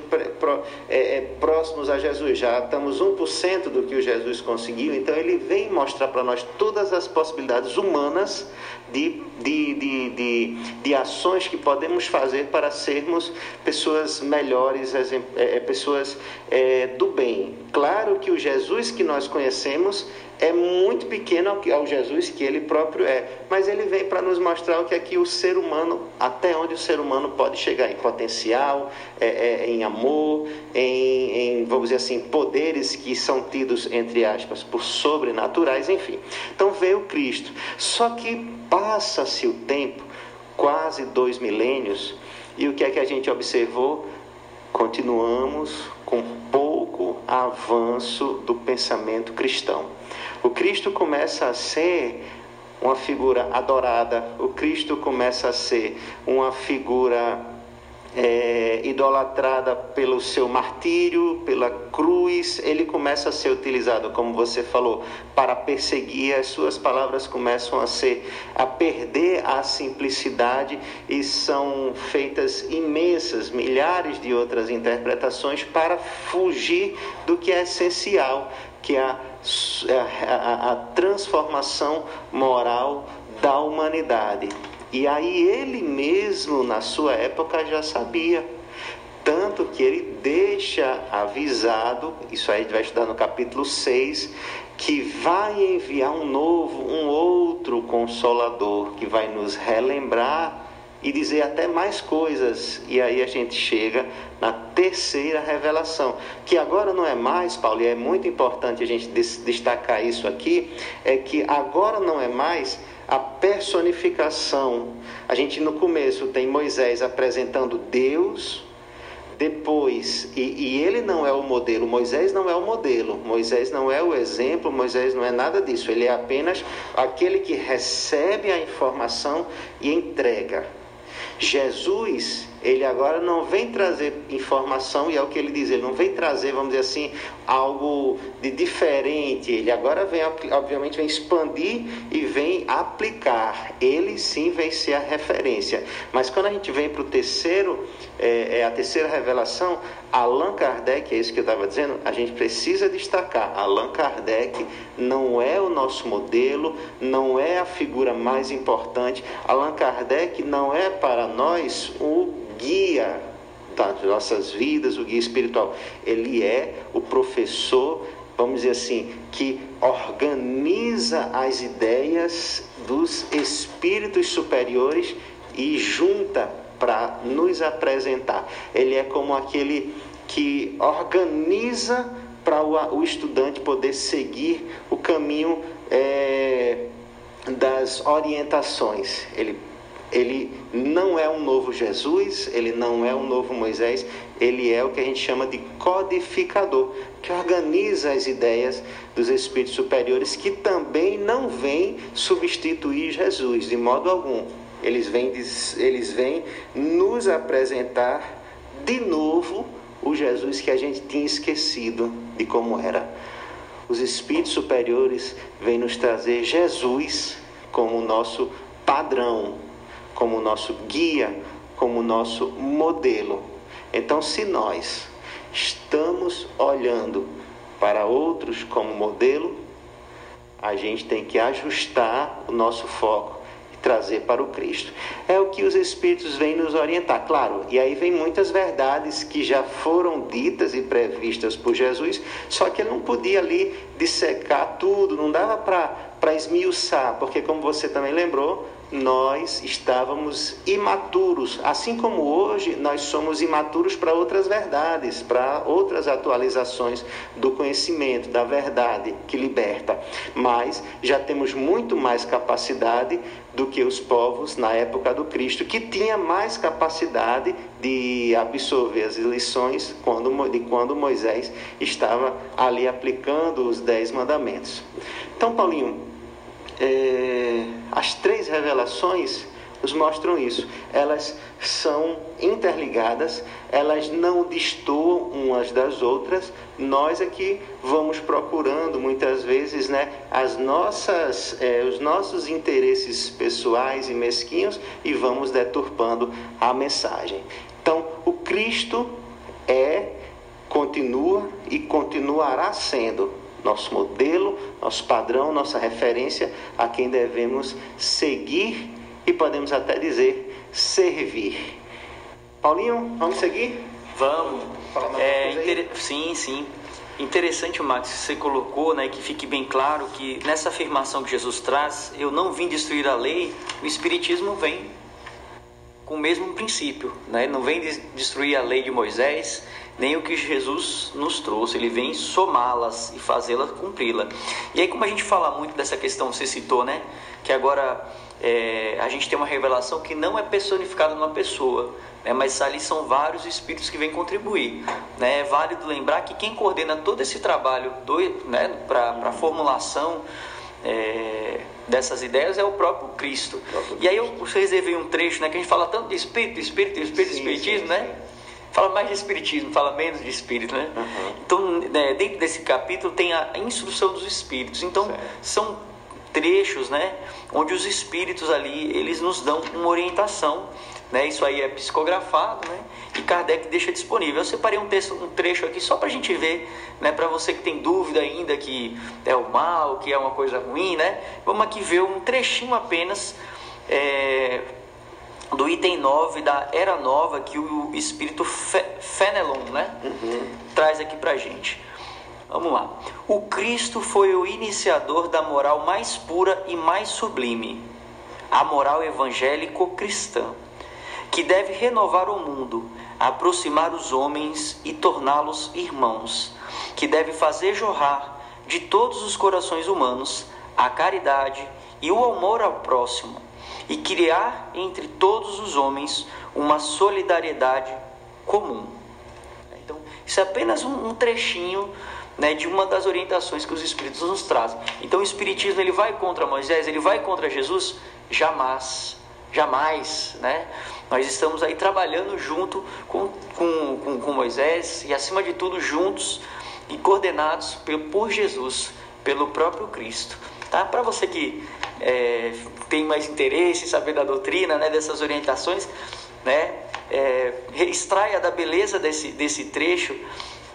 é, é, próximos a Jesus. Já estamos 1% do que o Jesus conseguiu. Então ele vem mostrar para nós todas as possibilidades humanas de, de, de, de, de ações que podemos fazer para sermos pessoas melhores, é, pessoas é, do bem. Claro o Jesus que nós conhecemos é muito pequeno ao Jesus que ele próprio é, mas ele vem para nos mostrar o que aqui o ser humano, até onde o ser humano pode chegar em potencial, é, é, em amor, em, em, vamos dizer assim, poderes que são tidos, entre aspas, por sobrenaturais, enfim. Então veio Cristo. Só que passa-se o tempo, quase dois milênios, e o que é que a gente observou? Continuamos com pouco avanço do pensamento cristão. O Cristo começa a ser uma figura adorada, o Cristo começa a ser uma figura é, idolatrada pelo seu martírio, pela cruz, ele começa a ser utilizado, como você falou, para perseguir. As suas palavras começam a ser a perder a simplicidade e são feitas imensas, milhares de outras interpretações para fugir do que é essencial, que é a a, a transformação moral da humanidade. E aí ele mesmo, na sua época, já sabia. Tanto que ele deixa avisado, isso aí a gente vai estudar no capítulo 6, que vai enviar um novo, um outro consolador, que vai nos relembrar e dizer até mais coisas. E aí a gente chega na terceira revelação, que agora não é mais, Paulo, e é muito importante a gente destacar isso aqui, é que agora não é mais a personificação. A gente no começo tem Moisés apresentando Deus, depois, e, e, ele não é o modelo, Moisés não é o modelo, Moisés não é o exemplo, Moisés não é nada disso, ele é apenas aquele que recebe a informação e entrega. Jesus, ele agora não vem trazer informação, e é o que ele diz, ele não vem trazer, vamos dizer assim, algo de diferente. Ele agora vem, obviamente, vem expandir e vem aplicar. Ele sim vem ser a referência. Mas quando a gente vem para o terceiro, é, é, a terceira revelação, Allan Kardec, é isso que eu estava dizendo, a gente precisa destacar. Allan Kardec não é o nosso modelo, não é a figura mais importante. Allan Kardec não é para nós o guia nossas vidas, o guia espiritual. Ele é o professor, vamos dizer assim, que organiza as ideias dos espíritos superiores e junta para nos apresentar. Ele é como aquele que organiza para o, o, estudante poder seguir o caminho é, das orientações. Ele ele não é um novo Jesus, ele não é um novo Moisés, ele é o que a gente chama de codificador, que organiza as ideias dos espíritos superiores, que também não vem substituir Jesus de modo algum. Eles vêm, eles vêm nos apresentar de novo o Jesus que a gente tinha esquecido de como era. Os espíritos superiores vêm nos trazer Jesus como nosso padrão, como nosso guia, como nosso modelo. Então, se nós estamos olhando para outros como modelo, a gente tem que ajustar o nosso foco e trazer para o Cristo. É o que os Espíritos vêm nos orientar, claro. E aí vem muitas verdades que já foram ditas e previstas por Jesus, só que ele não podia ali dissecar tudo, não dava para esmiuçar, porque, como você também lembrou, nós estávamos imaturos, assim como hoje nós somos imaturos para outras verdades, para outras atualizações do conhecimento, da verdade que liberta. Mas já temos muito mais capacidade do que os povos na época do Cristo, que tinha mais capacidade de absorver as lições quando, de quando Moisés estava ali aplicando os dez mandamentos. Então, Paulinho, é, as três revelações nos mostram isso. Elas são interligadas, elas não destoam umas das outras. Nós aqui é vamos procurando muitas vezes, né, as nossas, é, os nossos interesses pessoais e mesquinhos e vamos deturpando a mensagem. Então, o Cristo é, continua e continuará sendo nosso modelo, nosso padrão, nossa referência a quem devemos seguir e podemos até dizer servir. Paulinho, vamos seguir? Vamos. É, inter- Sim, sim. Interessante, Max, que você colocou, né, que fique bem claro que nessa afirmação que Jesus traz, eu não vim destruir a lei, o Espiritismo vem com o mesmo princípio, né? Não vem des- destruir a lei de Moisés, nem o que Jesus nos trouxe, ele vem somá-las e fazê-las cumpri-la. E aí, como a gente fala muito dessa questão, você citou, né? Que agora é, a gente tem uma revelação que não é personificada numa pessoa, né? mas ali são vários espíritos que vêm contribuir. Né? É válido lembrar que quem coordena todo esse trabalho né, para a formulação é, dessas ideias é o próprio Cristo. E aí eu reservei um trecho, né, que a gente fala tanto de espírito, espírito, espírito, Sim, espiritismo, sim, né? Fala mais de espiritismo, fala menos de espírito, né? Então, né, dentro desse capítulo tem a instrução dos espíritos. Então, Certo. são trechos, né, onde os espíritos ali, eles nos dão uma orientação, né? Isso aí é psicografado, né? E Kardec deixa disponível. Eu separei um texto, um trecho aqui só para a gente ver, né? Para você que tem dúvida ainda que é o mal, que é uma coisa ruim, né? Vamos aqui ver um trechinho apenas é, do item 9 da Era Nova que o espírito Fe- Fenelon, né? Traz aqui pra gente. Vamos lá. O Cristo foi o iniciador da moral mais pura e mais sublime, a moral evangélico-cristã, que deve renovar o mundo, aproximar os homens e torná-los irmãos, que deve fazer jorrar de todos os corações humanos a caridade e o amor ao próximo, e criar entre todos os homens uma solidariedade comum. Então, isso é apenas um, trechinho né, de uma das orientações que os Espíritos nos trazem. Então, o Espiritismo ele vai contra Moisés, ele vai contra Jesus? Jamais, jamais, né? Nós estamos aí trabalhando junto com, com, com, com Moisés e, acima de tudo, juntos e coordenados por Jesus, pelo próprio Cristo. Tá? Para você que é, tem mais interesse em saber da doutrina, né, dessas orientações, né, é, extraia da beleza desse, desse trecho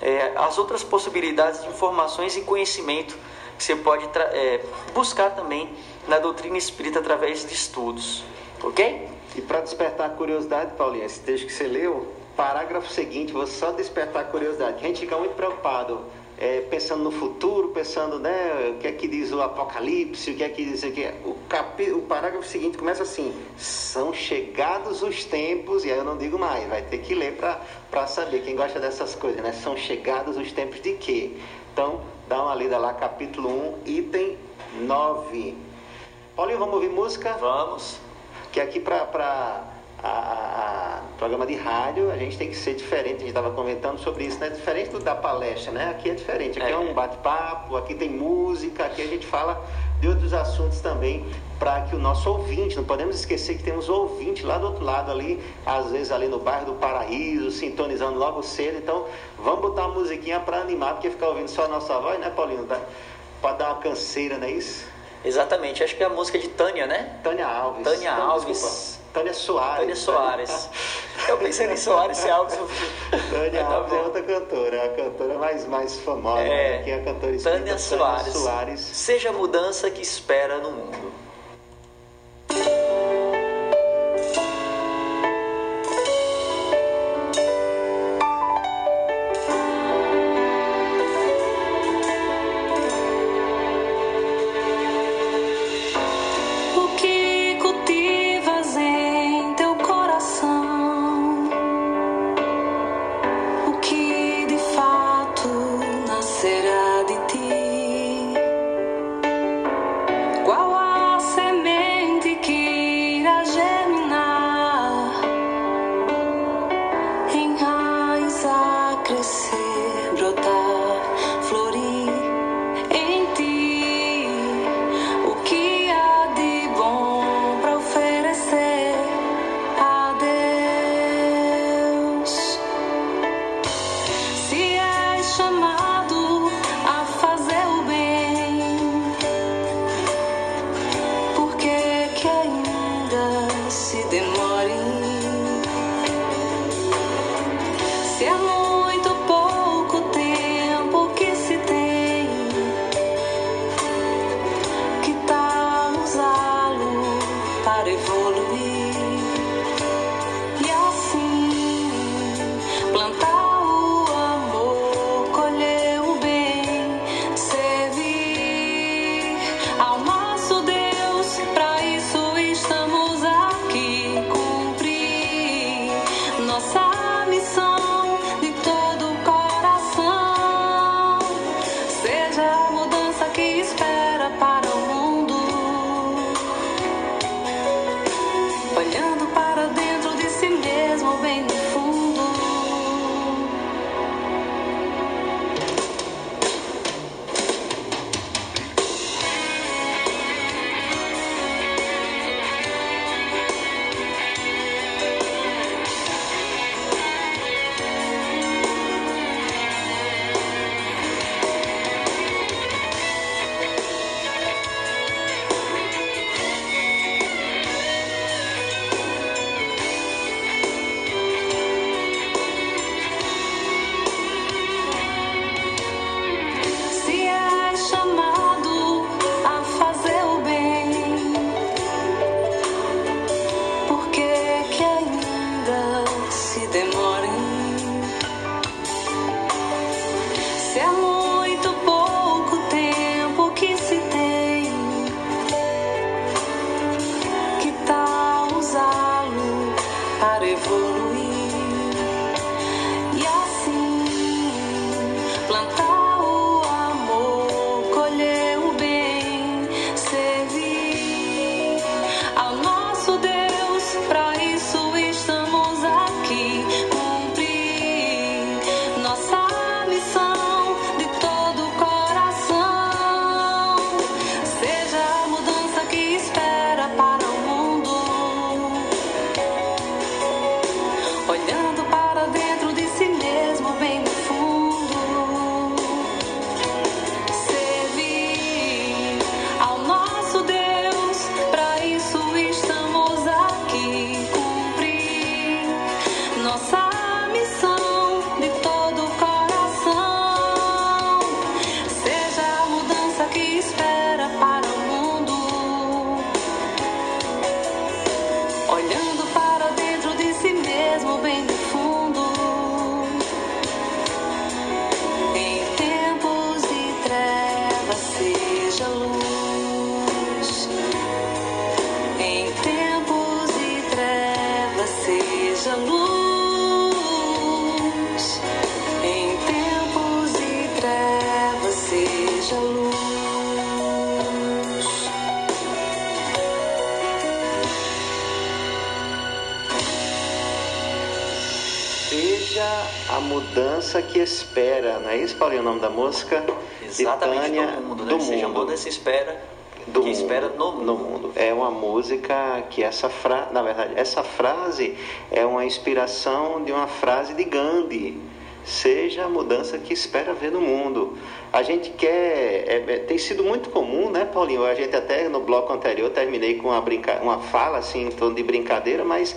é, as outras possibilidades de informações e conhecimento que você pode é, buscar também na doutrina espírita através de estudos. Ok? E para despertar a curiosidade, Paulinho, esse texto que você leu, parágrafo seguinte, vou só despertar a curiosidade. que A gente fica muito preocupado, é, pensando no futuro, pensando, né, o que é que diz o Apocalipse, o que é que diz o que o, capi, o parágrafo seguinte começa assim: são chegados os tempos, e aí eu não digo mais, vai ter que ler para saber. Quem gosta dessas coisas, né? São chegados os tempos de quê? Então, dá uma lida lá, capítulo 1, item 9. Paulinho, vamos ouvir música? Vamos. que aqui para programa de rádio a gente tem que ser diferente, a gente estava comentando sobre isso, né? Diferente do da palestra, né? Aqui é diferente, aqui é, É. um bate-papo, aqui tem música, aqui a gente fala de outros assuntos também para que o nosso ouvinte, não podemos esquecer que temos ouvinte lá do outro lado ali, às vezes ali no bairro do Paraíso, sintonizando logo cedo, então vamos botar uma musiquinha para animar, porque ficar ouvindo só a nossa voz, né, Paulinho? Dá- Pode dar uma canseira, não é isso? Exatamente, acho que é a música de Tânia, né? Tânia Alves. Tânia Alves. desculpa. Tânia Soares. Tânia Soares. Eu pensei em Soares e Alves. eu- Tânia Tá Alves é outra cantora, é a cantora mais, mais famosa, É, né? que é a cantora Tânia Soares. Soares. Seja a mudança que espera no mundo. Espera, não é isso, Paulinho, o nome da música? Exatamente, Titânia do mundo, né? do Seja mundo. mudança espera, do que mundo, espera no mundo. no mundo. É uma música que essa frase, na verdade, essa frase é uma inspiração de uma frase de Gandhi. Seja a mudança que espera ver no mundo. A gente quer, é, é, tem sido muito comum, né, Paulinho? A gente até no bloco anterior terminei com uma, brinca, uma fala assim em torno de brincadeira, mas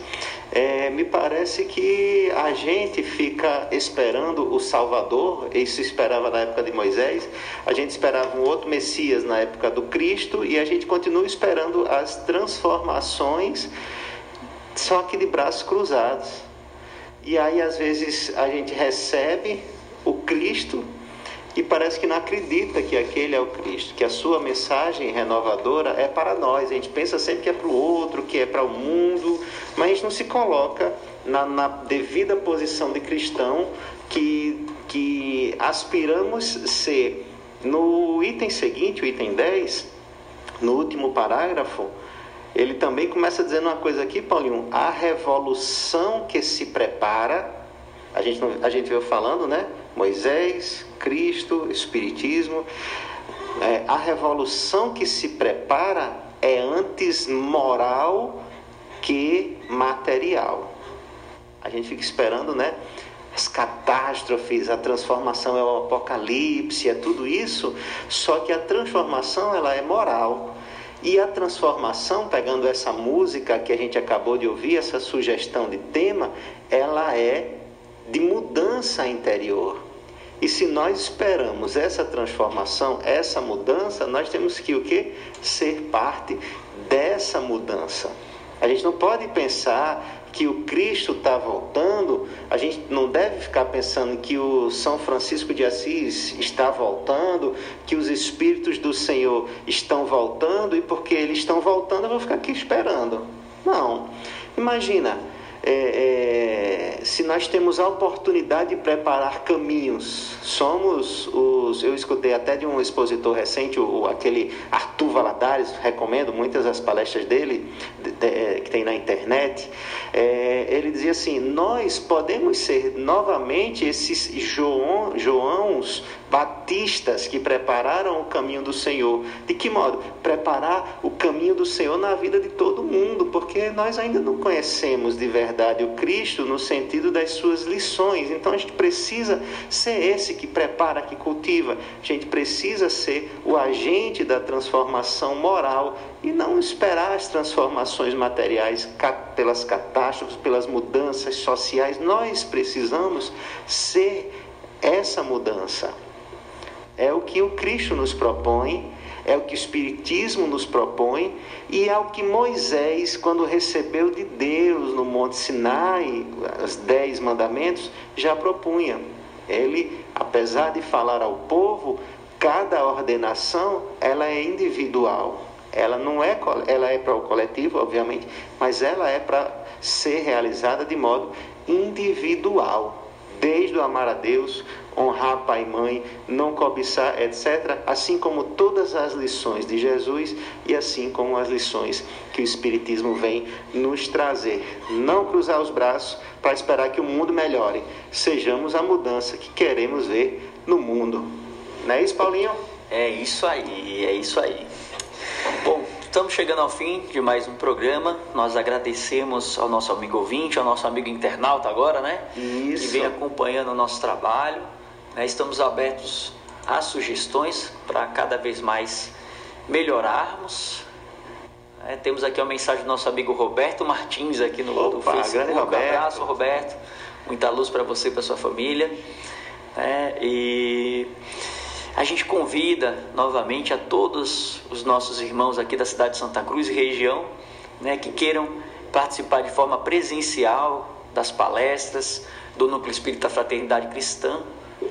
é, me parece que a gente fica esperando o Salvador, isso esperava na época de Moisés, a gente esperava um outro Messias na época do Cristo e a gente continua esperando as transformações, só que de braços cruzados. E aí às vezes a gente recebe o Cristo e parece que não acredita que aquele é o Cristo, que a sua mensagem renovadora é para nós. A gente pensa sempre que é para o outro, que é para o mundo, mas a gente não se coloca na, na devida posição de cristão que, que aspiramos ser. No item seguinte, o item 10, no último parágrafo, ele também começa dizendo uma coisa aqui, Paulinho, a revolução que se prepara, a gente, a gente veio falando, né? Moisés, Cristo, Espiritismo, é, a revolução que se prepara é antes moral que material. A gente fica esperando, né? As catástrofes, a transformação é o apocalipse, é tudo isso, só que a transformação ela é moral. E a transformação, pegando essa música que a gente acabou de ouvir, essa sugestão de tema, ela é de mudança interior. E se nós esperamos essa transformação, essa mudança, nós temos que o quê? Ser parte dessa mudança. A gente não pode pensar que o Cristo está voltando, a gente não deve ficar pensando que o São Francisco de Assis está voltando, que os Espíritos do Senhor estão voltando e porque eles estão voltando eu vou ficar aqui esperando. Não. Imagina, é, é, se nós temos a oportunidade de preparar caminhos, somos os. Eu escutei até de um expositor recente, o, aquele Arthur Valadares, recomendo muitas das palestras dele, de, de, que tem na internet. É, ele dizia assim: nós podemos ser novamente esses João, Joãos batistas que prepararam o caminho do Senhor. De que modo? Preparar o caminho do Senhor na vida de todo mundo, porque nós ainda não conhecemos de verdade o Cristo no sentido das suas lições. Então a gente precisa ser esse que prepara, que cultiva. A gente precisa ser o agente da transformação moral e não esperar as transformações materiais pelas catástrofes, pelas mudanças sociais. Nós precisamos ser essa mudança. É o que o Cristo nos propõe, é o que o Espiritismo nos propõe e é o que Moisés, quando recebeu de Deus no Monte Sinai os dez mandamentos, já propunha. Ele, apesar de falar ao povo, cada ordenação ela é individual. Ela não é, ela é para o coletivo, obviamente, mas ela é para ser realizada de modo individual desde o amar a Deus, honrar pai e mãe, não cobiçar, etc., assim como todas as lições de Jesus e assim como as lições que o Espiritismo vem nos trazer. Não cruzar os braços para esperar que o mundo melhore. Sejamos a mudança que queremos ver no mundo. Não é isso, Paulinho? É isso aí, é isso aí. Bom, estamos chegando ao fim de mais um programa. Nós agradecemos ao nosso amigo ouvinte, ao nosso amigo internauta agora, né? Isso. Que vem acompanhando o nosso trabalho. Né? Estamos abertos a sugestões para cada vez mais melhorarmos. É, temos aqui uma mensagem do nosso amigo Roberto Martins aqui no do Opa, Facebook. grande Roberto. Um abraço, Roberto. Muita luz para você e para sua família. É, e a gente convida novamente a todos os nossos irmãos aqui da cidade de Santa Cruz e região né, que queiram participar de forma presencial das palestras do Núcleo Espírita Fraternidade Cristã.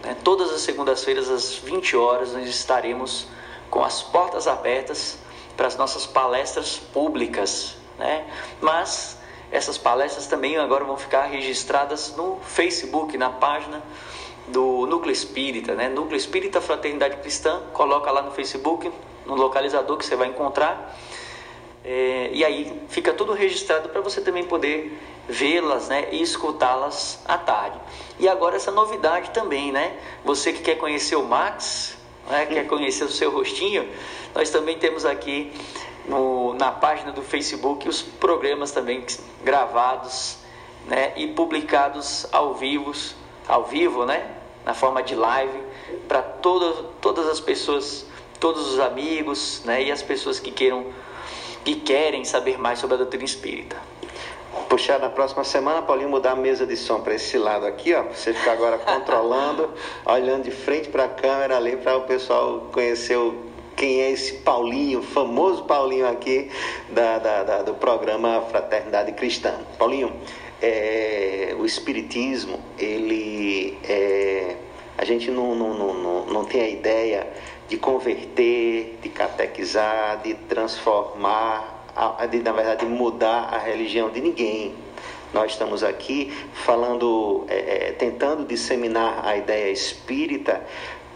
Né, todas as segundas-feiras, às 20 horas, nós estaremos com as portas abertas para as nossas palestras públicas. Né? Mas essas palestras também agora vão ficar registradas no Facebook, na página do Núcleo Espírita, né? Núcleo Espírita Fraternidade Cristã, coloca lá no Facebook, no localizador que você vai encontrar. É, e aí fica tudo registrado para você também poder vê-las né, e escutá-las à tarde. E agora essa novidade também, né? Você que quer conhecer o Max, né, quer conhecer o seu rostinho, nós também temos aqui no, na página do Facebook os programas também gravados né, e publicados ao vivo, ao vivo, né, na forma de live, para todas, todas as pessoas, todos os amigos né, e as pessoas que queiram que querem saber mais sobre a doutrina espírita. Puxar na próxima semana, Paulinho, mudar a mesa de som para esse lado aqui, ó. Você ficar agora controlando, olhando de frente para a câmera ali, para o pessoal conhecer o, quem é esse Paulinho, famoso Paulinho aqui da, da, da do programa Fraternidade Cristã. Paulinho, é, o Espiritismo, ele. É, a gente não, não, não, não tem a ideia de converter, de catequizar, de transformar, de, na verdade, mudar a religião de ninguém. Nós estamos aqui falando, é, é, tentando disseminar a ideia espírita,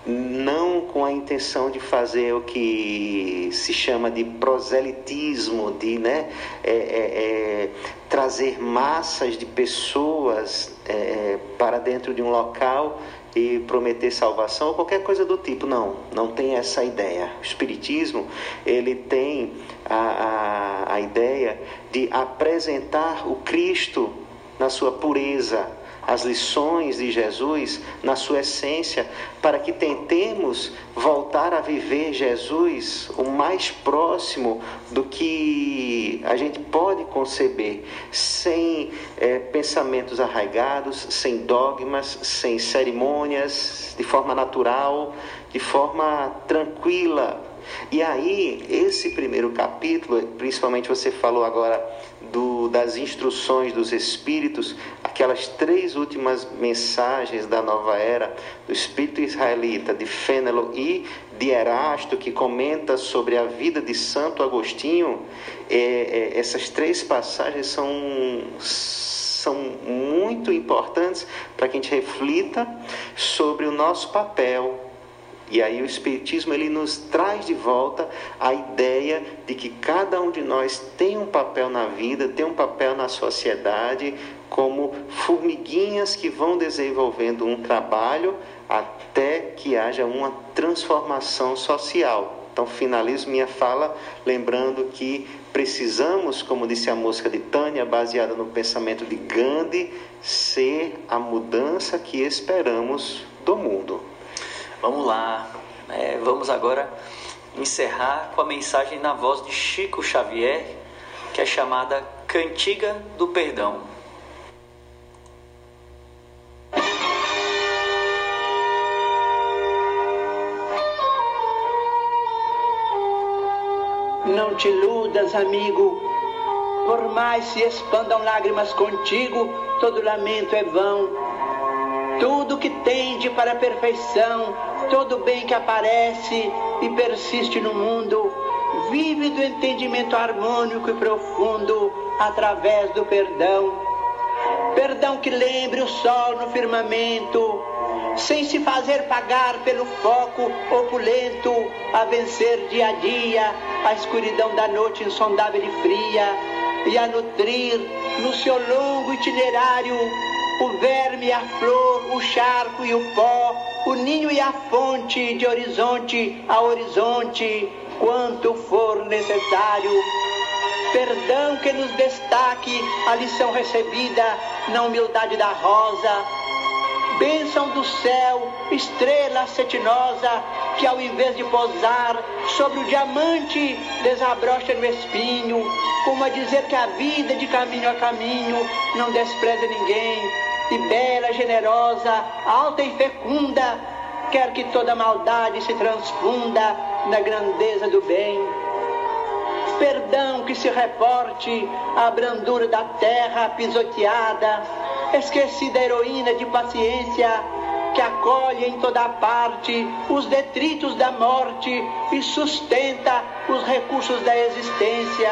não com a intenção de fazer o que se chama de proselitismo, de né, é, é, é trazer massas de pessoas é, para dentro de um local e prometer salvação ou qualquer coisa do tipo. Não, não tem essa ideia. O Espiritismo ele tem a, a, a ideia de apresentar o Cristo na sua pureza, as lições de Jesus na sua essência, para que tentemos voltar a viver Jesus o mais próximo do que a gente pode conceber, sem é, pensamentos arraigados, sem dogmas, sem cerimônias, de forma natural, de forma tranquila. E aí, esse primeiro capítulo, principalmente você falou agora do, das instruções dos Espíritos, aquelas três últimas mensagens da nova era, do Espírito Israelita, de Fênelo e de Erasto, que comenta sobre a vida de Santo Agostinho, é, é, essas três passagens são, são muito importantes para que a gente reflita sobre o nosso papel e aí o Espiritismo ele nos traz de volta a ideia de que cada um de nós tem um papel na vida, tem um papel na sociedade, como formiguinhas que vão desenvolvendo um trabalho até que haja uma transformação social. Então finalizo minha fala lembrando que precisamos, como disse a música de Tânia, baseada no pensamento de Gandhi, ser a mudança que esperamos do mundo. Vamos lá, é, vamos agora encerrar com a mensagem na voz de Chico Xavier, que é chamada Cantiga do Perdão. Não te iludas, amigo, por mais se expandam lágrimas contigo, todo lamento é vão. Tudo que tende para a perfeição todo bem que aparece e persiste no mundo vive do entendimento harmônico e profundo através do perdão. Perdão que lembre o sol no firmamento, sem se fazer pagar pelo foco opulento, a vencer dia a dia a escuridão da noite insondável e fria, e a nutrir no seu longo itinerário o verme, a flor, o charco e o pó, o ninho e a fonte, de horizonte a horizonte, quanto for necessário. Perdão que nos destaque a lição recebida na humildade da rosa. Bênção do céu, estrela cetinosa, que ao invés de posar sobre o diamante, desabrocha no espinho, como a dizer que a vida de caminho a caminho não despreza ninguém, e bela, generosa, alta e fecunda, quer que toda maldade se transfunda na grandeza do bem. Perdão que se reporte à brandura da terra pisoteada, esquecida heroína de paciência, que acolhe em toda parte os detritos da morte e sustenta os recursos da existência,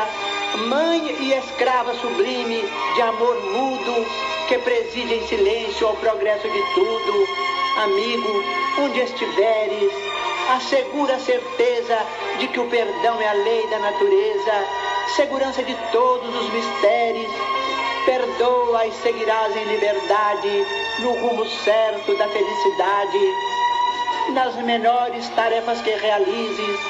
mãe e escrava sublime de amor mudo, que preside em silêncio ao progresso de tudo. Amigo, onde estiveres, assegura a certeza de que o perdão é a lei da natureza, segurança de todos os mistérios, perdoa e seguirás em liberdade no rumo certo da felicidade. Nas menores tarefas que realizes,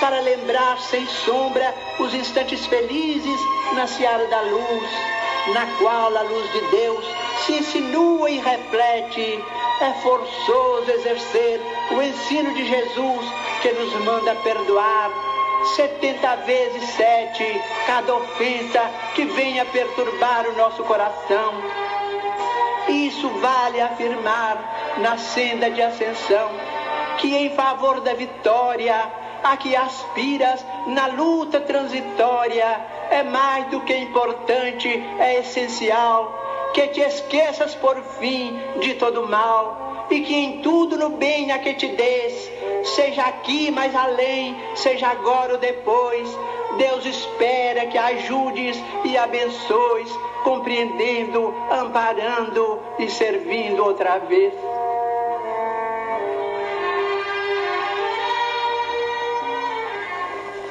para lembrar sem sombra os instantes felizes na seara da luz, na qual a luz de Deus se insinua e reflete. É forçoso exercer o ensino de Jesus que nos manda perdoar setenta vezes sete cada ofensa que venha perturbar o nosso coração. Isso vale afirmar na senda de ascensão que em favor da vitória a que aspiras na luta transitória é mais do que importante, é essencial que te esqueças por fim de todo mal e que em tudo no bem a que te des, seja aqui mais além, seja agora ou depois, Deus espera que ajudes e abençoes, compreendendo, amparando e servindo outra vez.